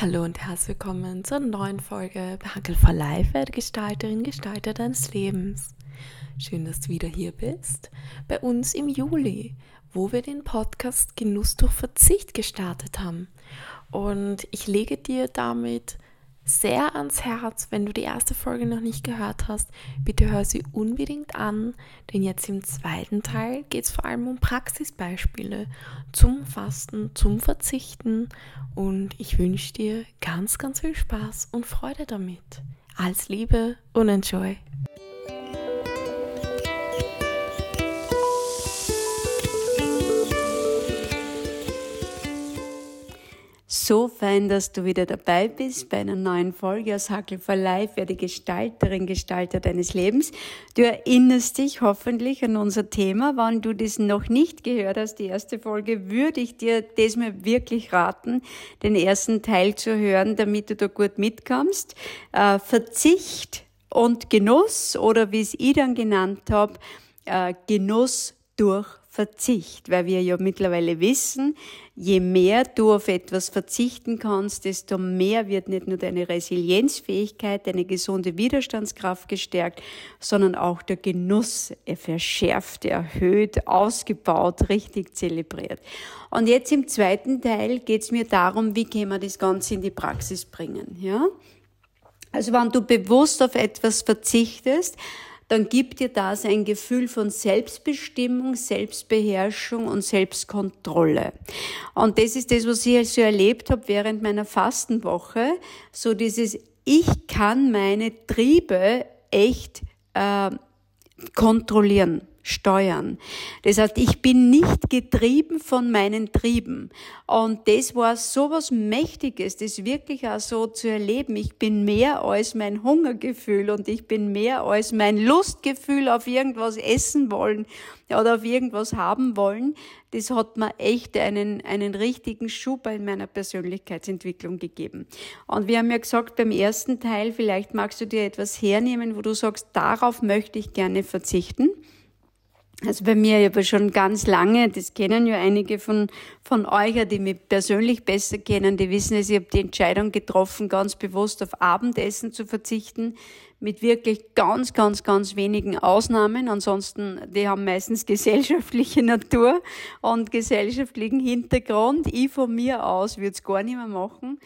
Hallo und herzlich willkommen zur neuen Folge bei Hankel for Life, Gestalterin, Gestalter deines Lebens. Schön, dass du wieder hier bist, bei uns im Juli, wo wir den Podcast Genuss durch Verzicht gestartet haben. Und ich lege dir damit sehr ans Herz, wenn du die erste Folge noch nicht gehört hast. Bitte hör sie unbedingt an, denn jetzt im zweiten Teil geht es vor allem um Praxisbeispiele zum Fasten, zum Verzichten und ich wünsche dir ganz, ganz viel Spaß und Freude damit. Alles Liebe und enjoy! So fein, dass du wieder dabei bist bei einer neuen Folge aus Hackel for Life, werde Gestalterin, Gestalter deines Lebens. Du erinnerst dich hoffentlich an unser Thema. Wenn du das noch nicht gehört hast, die erste Folge, würde ich dir das mal wirklich raten, den ersten Teil zu hören, damit du da gut mitkommst. Äh, Verzicht und Genuss oder wie es ich dann genannt habe, äh, Genuss durch Verzicht, weil wir ja mittlerweile wissen, je mehr du auf etwas verzichten kannst, desto mehr wird nicht nur deine Resilienzfähigkeit, deine gesunde Widerstandskraft gestärkt, sondern auch der Genuss verschärft, erhöht, ausgebaut, richtig zelebriert. Und jetzt im zweiten Teil geht es mir darum, wie können wir das Ganze in die Praxis bringen, ja? Also wenn du bewusst auf etwas verzichtest, dann gibt dir das ein Gefühl von Selbstbestimmung, Selbstbeherrschung und Selbstkontrolle. Und das ist das, was ich also erlebt habe während meiner Fastenwoche. So dieses, ich kann meine Triebe echt äh, kontrollieren steuern. Das heißt, ich bin nicht getrieben von meinen Trieben. Und das war so was Mächtiges, das wirklich auch so zu erleben. Ich bin mehr als mein Hungergefühl und ich bin mehr als mein Lustgefühl auf irgendwas essen wollen oder auf irgendwas haben wollen. Das hat mir echt einen, einen richtigen Schub in meiner Persönlichkeitsentwicklung gegeben. Und wir haben ja gesagt, beim ersten Teil, vielleicht magst du dir etwas hernehmen, wo du sagst, darauf möchte ich gerne verzichten. Also bei mir, habe schon ganz lange, das kennen ja einige von, von euch, die mich persönlich besser kennen, die wissen es, ich habe die Entscheidung getroffen, ganz bewusst auf Abendessen zu verzichten, mit wirklich ganz, ganz, ganz wenigen Ausnahmen. Ansonsten, die haben meistens gesellschaftliche Natur und gesellschaftlichen Hintergrund. Ich von mir aus würde es gar nicht mehr machen.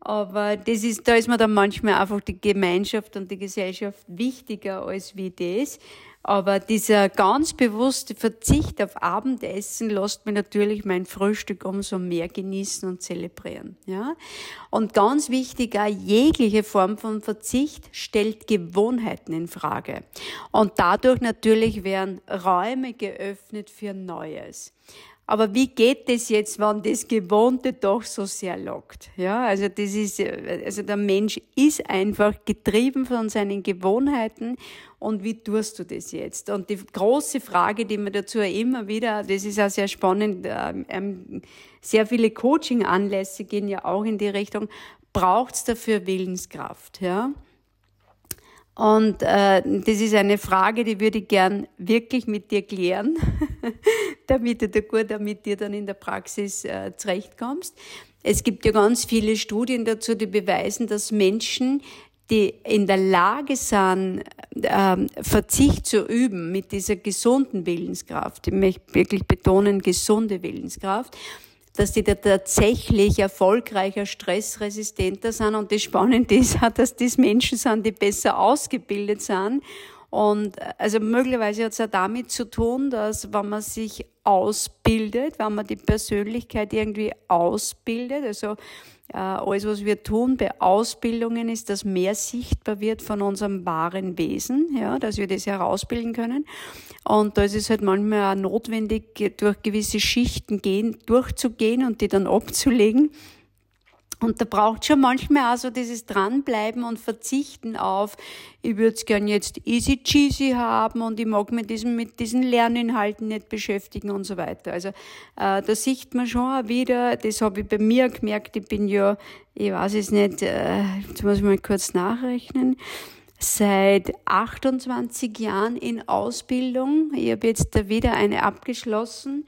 Aber das ist, da ist mir dann manchmal einfach die Gemeinschaft und die Gesellschaft wichtiger als wie das. Aber dieser ganz bewusste Verzicht auf Abendessen lässt mir natürlich mein Frühstück umso mehr genießen und zelebrieren. Ja? Und ganz wichtig, auch jegliche Form von Verzicht stellt Gewohnheiten in Frage. Und dadurch natürlich werden Räume geöffnet für Neues. Aber wie geht das jetzt, wenn das Gewohnte doch so sehr lockt? Ja, also das ist, also der Mensch ist einfach getrieben von seinen Gewohnheiten. Und wie tust du das jetzt? Und die große Frage, die mir dazu immer wieder, das ist auch sehr spannend, ähm, ähm, sehr viele Coaching-Anlässe gehen ja auch in die Richtung, braucht es dafür Willenskraft? Ja? Und äh, das ist eine Frage, die würde ich gern wirklich mit dir klären, damit du da gut damit dir dann in der Praxis äh, zurechtkommst. Es gibt ja ganz viele Studien dazu, die beweisen, dass Menschen, die in der Lage sind, äh, Verzicht zu üben mit dieser gesunden Willenskraft, ich möchte wirklich betonen, gesunde Willenskraft, dass die da tatsächlich erfolgreicher, stressresistenter sind. Und das Spannende ist auch, dass das Menschen sind, die besser ausgebildet sind. Und also möglicherweise hat es auch damit zu tun, dass wenn man sich ausbildet, wenn man die Persönlichkeit irgendwie ausbildet, also äh, alles, was wir tun bei Ausbildungen, ist, dass mehr sichtbar wird von unserem wahren Wesen, ja, dass wir das herausbilden können. Und da ist es halt manchmal auch notwendig, durch gewisse Schichten gehen, durchzugehen und die dann abzulegen. Und da braucht schon manchmal auch so dieses Dranbleiben und Verzichten auf, ich würde es gern jetzt easy cheesy haben und ich mag mit diesem, mit diesen Lerninhalten nicht beschäftigen und so weiter. Also äh, da sieht man schon auch wieder, das habe ich bei mir gemerkt, ich bin ja, ich weiß es nicht, äh, jetzt muss ich mal kurz nachrechnen, seit 28 Jahren in Ausbildung. Ich habe jetzt da wieder eine abgeschlossen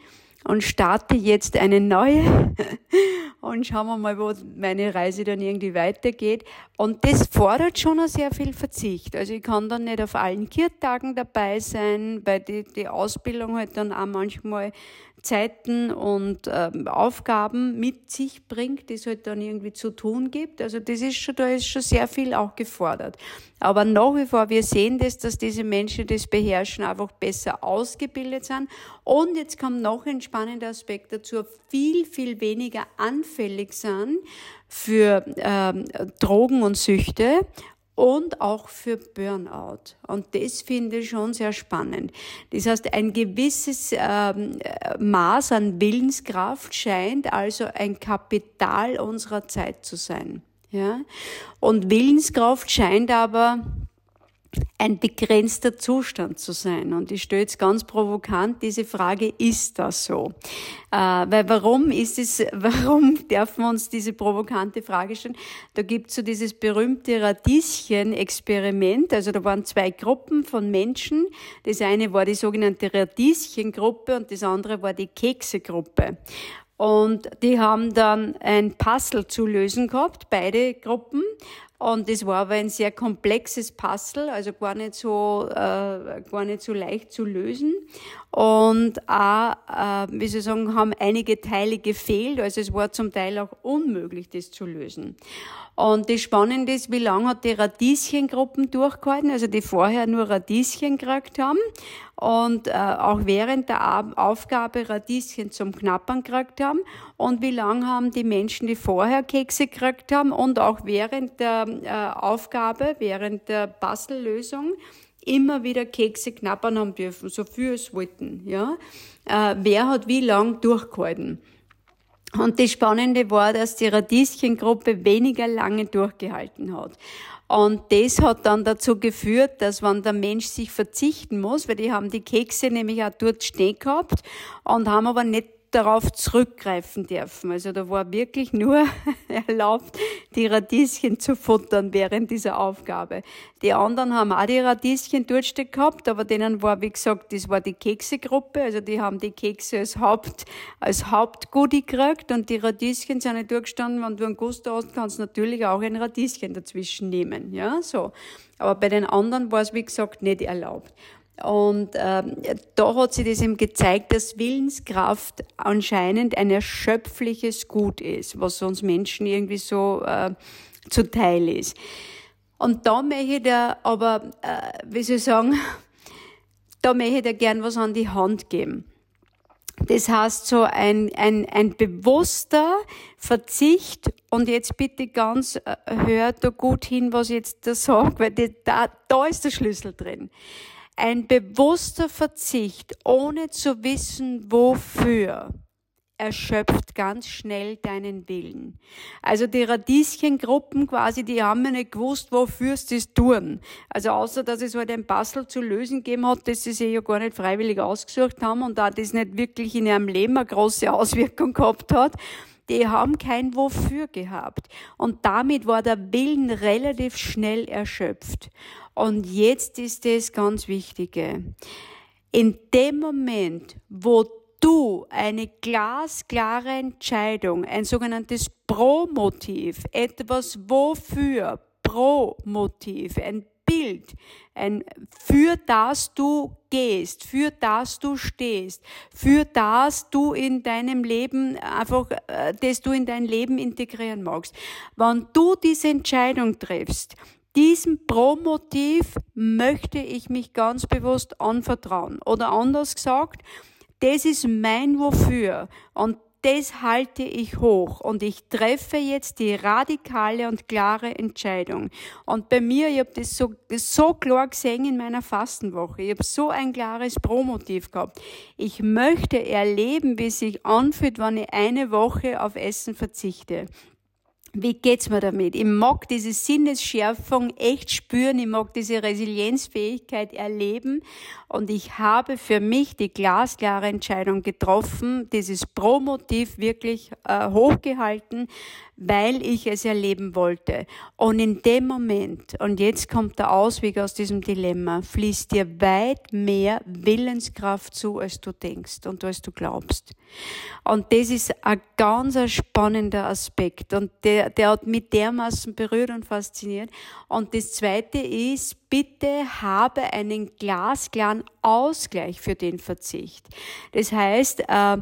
und starte jetzt eine neue und schauen wir mal, wo meine Reise dann irgendwie weitergeht. Und das fordert schon noch sehr viel Verzicht. Also ich kann dann nicht auf allen Kirtagen dabei sein, weil die, die Ausbildung halt dann auch manchmal Zeiten und ähm, Aufgaben mit sich bringt, die es halt dann irgendwie zu tun gibt. Also das ist schon, da ist schon sehr viel auch gefordert. Aber nach wie vor, wir sehen das, dass diese Menschen das beherrschen, einfach besser ausgebildet sind. Und jetzt kommt noch ein spannender Aspekt dazu, viel, viel weniger anfällig sind für ähm, Drogen und Süchte und auch für Burnout. Und das finde ich schon sehr spannend. Das heißt, ein gewisses ähm, Maß an Willenskraft scheint also ein Kapital unserer Zeit zu sein. Ja? Und Willenskraft scheint aber ein begrenzter Zustand zu sein. Und ich stelle jetzt ganz provokant diese Frage, ist das so? Äh, weil warum ist es, warum dürfen wir uns diese provokante Frage stellen? Da gibt es so dieses berühmte Radieschen-Experiment. Also da waren zwei Gruppen von Menschen. Das eine war die sogenannte Radieschen-Gruppe und das andere war die Kekse-Gruppe. Und die haben dann ein Puzzle zu lösen gehabt, beide Gruppen. Und es war aber ein sehr komplexes Puzzle, also gar nicht so, äh, gar nicht so leicht zu lösen. Und auch, äh, wie soll ich sagen, haben einige Teile gefehlt, also es war zum Teil auch unmöglich, das zu lösen. Und das Spannende ist, wie lange hat die Radieschengruppen durchgehalten, also die vorher nur Radieschen gekriegt haben und äh, auch während der Aufgabe Radieschen zum Knappern gekriegt haben und wie lange haben die Menschen, die vorher Kekse gekriegt haben und auch während der äh, Aufgabe, während der Puzzlelösung immer wieder Kekse knappern haben dürfen, so viel es wollten. Ja? Äh, wer hat wie lang durchgehalten? Und das Spannende war, dass die Radieschengruppe weniger lange durchgehalten hat. Und das hat dann dazu geführt, dass wenn der Mensch sich verzichten muss, weil die haben die Kekse nämlich auch dort stehen gehabt und haben aber nicht darauf zurückgreifen dürfen. Also da war wirklich nur erlaubt, die Radieschen zu futtern während dieser Aufgabe. Die anderen haben auch die Radieschen durchsteckt gehabt, aber denen war, wie gesagt, das war die Keksegruppe, also die haben die Kekse als Haupt, als Hauptgoodie gekriegt und die Radieschen sind nicht durchgestanden, wenn du einen Gusto hast, kannst du natürlich auch ein Radieschen dazwischen nehmen, ja, so. Aber bei den anderen war es, wie gesagt, nicht erlaubt. Und äh, da hat sich das eben gezeigt, dass Willenskraft anscheinend ein erschöpfliches Gut ist, was uns Menschen irgendwie so äh, zuteil ist. Und da möchte ich dir aber, äh, wie soll ich sagen, da möchte ich dir gern was an die Hand geben. Das heißt so ein, ein, ein bewusster Verzicht und jetzt bitte ganz äh, hört da gut hin, was ich jetzt da sage, weil da, da ist der Schlüssel drin. Ein bewusster Verzicht, ohne zu wissen, wofür, erschöpft ganz schnell deinen Willen. Also die Radieschengruppen quasi, die haben mir nicht gewusst, wofür sie das tun. Also außer, dass es halt ein Puzzle zu lösen gegeben hat, das sie sich ja gar nicht freiwillig ausgesucht haben und da das nicht wirklich in ihrem Leben eine große Auswirkung gehabt hat, die haben kein Wofür gehabt. Und damit war der Willen relativ schnell erschöpft. Und jetzt ist das ganz Wichtige. In dem Moment, wo du eine glasklare Entscheidung, ein sogenanntes Pro-Motiv, etwas wofür, Pro-Motiv, ein Bild, ein für das du gehst, für das du stehst, für das du in deinem Leben einfach, äh, das du in dein Leben integrieren magst. Wenn du diese Entscheidung triffst, diesem Pro-Motiv möchte ich mich ganz bewusst anvertrauen. Oder anders gesagt, das ist mein Wofür und das halte ich hoch und ich treffe jetzt die radikale und klare Entscheidung. Und bei mir, ich habe das so, so klar gesehen in meiner Fastenwoche. Ich habe so ein klares Promotiv gehabt. Ich möchte erleben, wie es sich anfühlt, wenn ich eine Woche auf Essen verzichte wie geht's mir damit? Ich mag diese Sinnesschärfung echt spüren, ich mag diese Resilienzfähigkeit erleben und ich habe für mich die glasklare Entscheidung getroffen, dieses Pro-Motiv wirklich äh, hochgehalten, weil ich es erleben wollte. Und in dem Moment, und jetzt kommt der Ausweg aus diesem Dilemma, fließt dir weit mehr Willenskraft zu, als du denkst und als du glaubst. Und das ist ein ganz spannender Aspekt und der, der hat mich dermaßen berührt und fasziniert. Und das zweite ist, bitte habe einen glasklaren Ausgleich für den Verzicht. Das heißt, äh,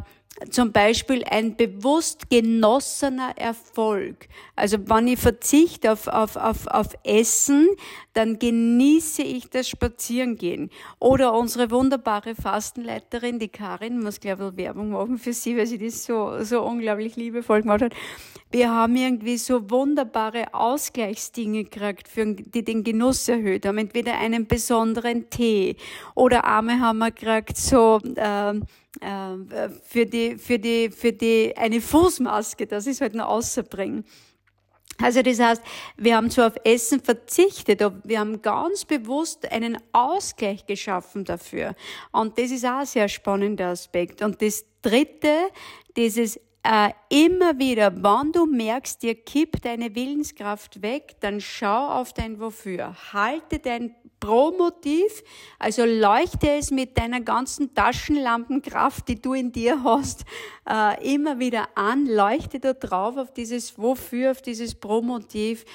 zum Beispiel ein bewusst genossener Erfolg. Also wenn ich verzichte auf, auf, auf, auf Essen, dann genieße ich das Spazierengehen. Oder unsere wunderbare Fastenleiterin, die Karin, muss glaube ich Werbung machen für sie, weil sie das so, so unglaublich liebevoll gemacht hat. Wir haben irgendwie so wunderbare Ausgleichsdinge gekriegt, für, die den Genuss erhöht haben. Entweder einen besonderen Tee oder einmal haben wir gekriegt so, äh, für die, für die, für die, eine Fußmaske, das ist halt noch außerbringen. Also das heißt, wir haben zwar auf Essen verzichtet, aber wir haben ganz bewusst einen Ausgleich geschaffen dafür. Und das ist auch ein sehr spannender Aspekt. Und das Dritte, dieses äh, immer wieder, wenn du merkst, dir kippt deine Willenskraft weg, dann schau auf dein Wofür. Halte dein Pro-Motiv, also leuchte es mit deiner ganzen Taschenlampenkraft, die du in dir hast, äh, immer wieder an, leuchte da drauf auf dieses Wofür, auf dieses Pro-Motiv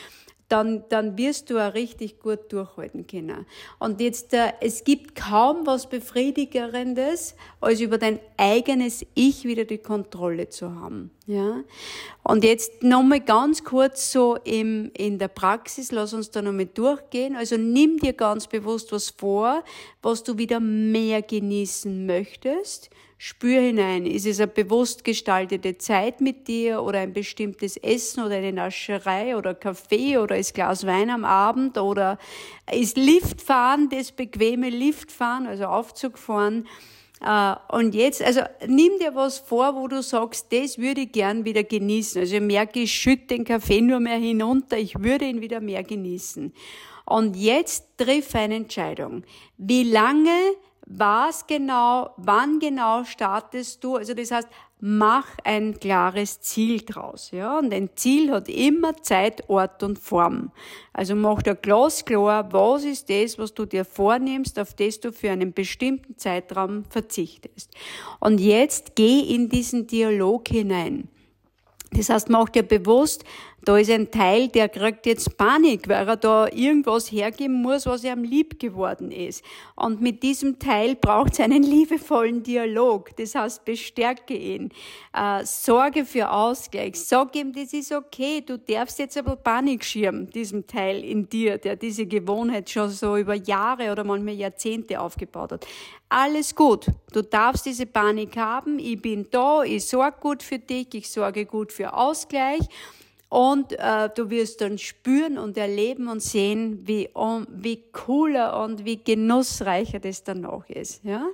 dann, dann wirst du auch richtig gut durchhalten können. Und jetzt, äh, es gibt kaum was Befriedigerendes, als über dein eigenes Ich wieder die Kontrolle zu haben. Ja? Und jetzt nochmal ganz kurz so im, in der Praxis, lass uns da nochmal durchgehen. Also nimm dir ganz bewusst was vor, was du wieder mehr genießen möchtest Spür hinein. Ist es eine bewusst gestaltete Zeit mit dir oder ein bestimmtes Essen oder eine Nascherei oder Kaffee oder ist Glas Wein am Abend oder ist Liftfahren das bequeme Liftfahren, also Aufzugfahren? Uh, und jetzt, also nimm dir was vor, wo du sagst, das würde ich gern wieder genießen. Also ich merke, ich schütte den Kaffee nur mehr hinunter, ich würde ihn wieder mehr genießen. Und jetzt triff eine Entscheidung. Wie lange was genau, wann genau startest du? Also das heißt, mach ein klares Ziel draus, ja? Und ein Ziel hat immer Zeit, Ort und Form. Also mach dir glasklar, was ist das, was du dir vornimmst, auf das du für einen bestimmten Zeitraum verzichtest. Und jetzt geh in diesen Dialog hinein. Das heißt, mach dir bewusst, da ist ein Teil, der kriegt jetzt Panik, weil er da irgendwas hergeben muss, was ihm lieb geworden ist. Und mit diesem Teil braucht es einen liebevollen Dialog. Das heißt, bestärke ihn. Äh, sorge für Ausgleich. Sag ihm, das ist okay. Du darfst jetzt aber Panik schirmen, diesem Teil in dir, der diese Gewohnheit schon so über Jahre oder manchmal Jahrzehnte aufgebaut hat. Alles gut. Du darfst diese Panik haben. Ich bin da. Ich sorge gut für dich. Ich sorge gut für Ausgleich. Und äh, du wirst dann spüren und erleben und sehen, wie, um, wie cooler und wie genussreicher das dann noch ist. Ja?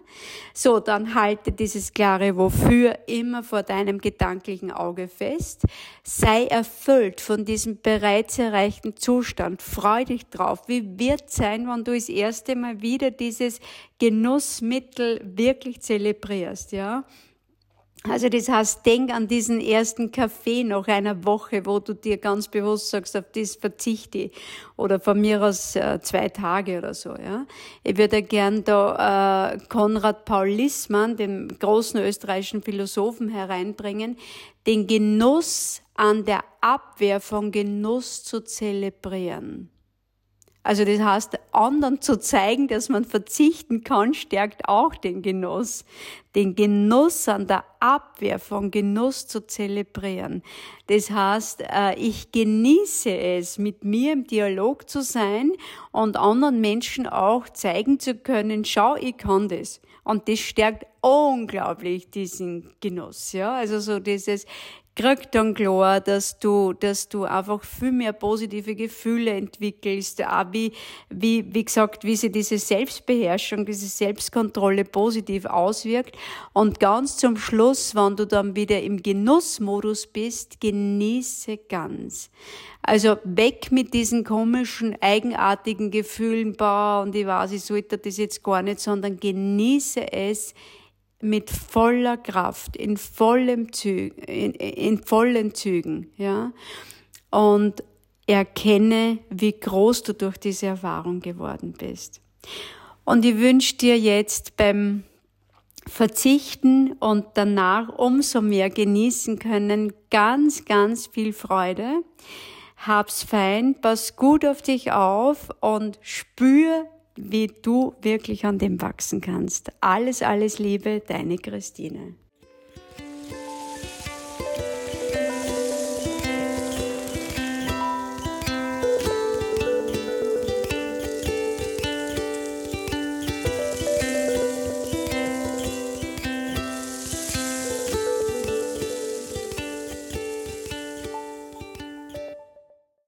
So, dann halte dieses klare Wofür immer vor deinem gedanklichen Auge fest. Sei erfüllt von diesem bereits erreichten Zustand. Freu dich drauf. Wie wird sein, wenn du das erste Mal wieder dieses Genussmittel wirklich zelebrierst? Ja? Also das heißt, denk an diesen ersten Kaffee nach einer Woche, wo du dir ganz bewusst sagst, auf das verzichte ich. Oder von mir aus äh, zwei Tage oder so. Ja. Ich würde gern da äh, Konrad Paul Lissmann, den großen österreichischen Philosophen, hereinbringen, den Genuss an der Abwehr von Genuss zu zelebrieren. Also das heißt, anderen zu zeigen, dass man verzichten kann, stärkt auch den Genuss. Den Genuss an der Abwehr von Genuss zu zelebrieren. Das heißt, äh, ich genieße es, mit mir im Dialog zu sein und anderen Menschen auch zeigen zu können, schau, ich kann das. Und das stärkt unglaublich diesen Genuss, ja. Also so dieses, kriegt dann klar, dass du, dass du einfach viel mehr positive Gefühle entwickelst, auch wie, wie, wie gesagt, wie sich diese Selbstbeherrschung, diese Selbstkontrolle positiv auswirkt. Und ganz zum Schluss, wenn du dann wieder im Genussmodus bist, genieße ganz. Also weg mit diesen komischen, eigenartigen Gefühlen, boah, und ich weiß, ich sollte das jetzt gar nicht, sondern genieße es, mit voller Kraft, in vollem Züg, in, in vollen Zügen, ja. Und erkenne, wie groß du durch diese Erfahrung geworden bist. Und ich wünsche dir jetzt beim Verzichten und danach umso mehr genießen können ganz, ganz viel Freude. Hab's fein, pass gut auf dich auf und spür, wie du wirklich an dem wachsen kannst. Alles, alles Liebe, deine Christine.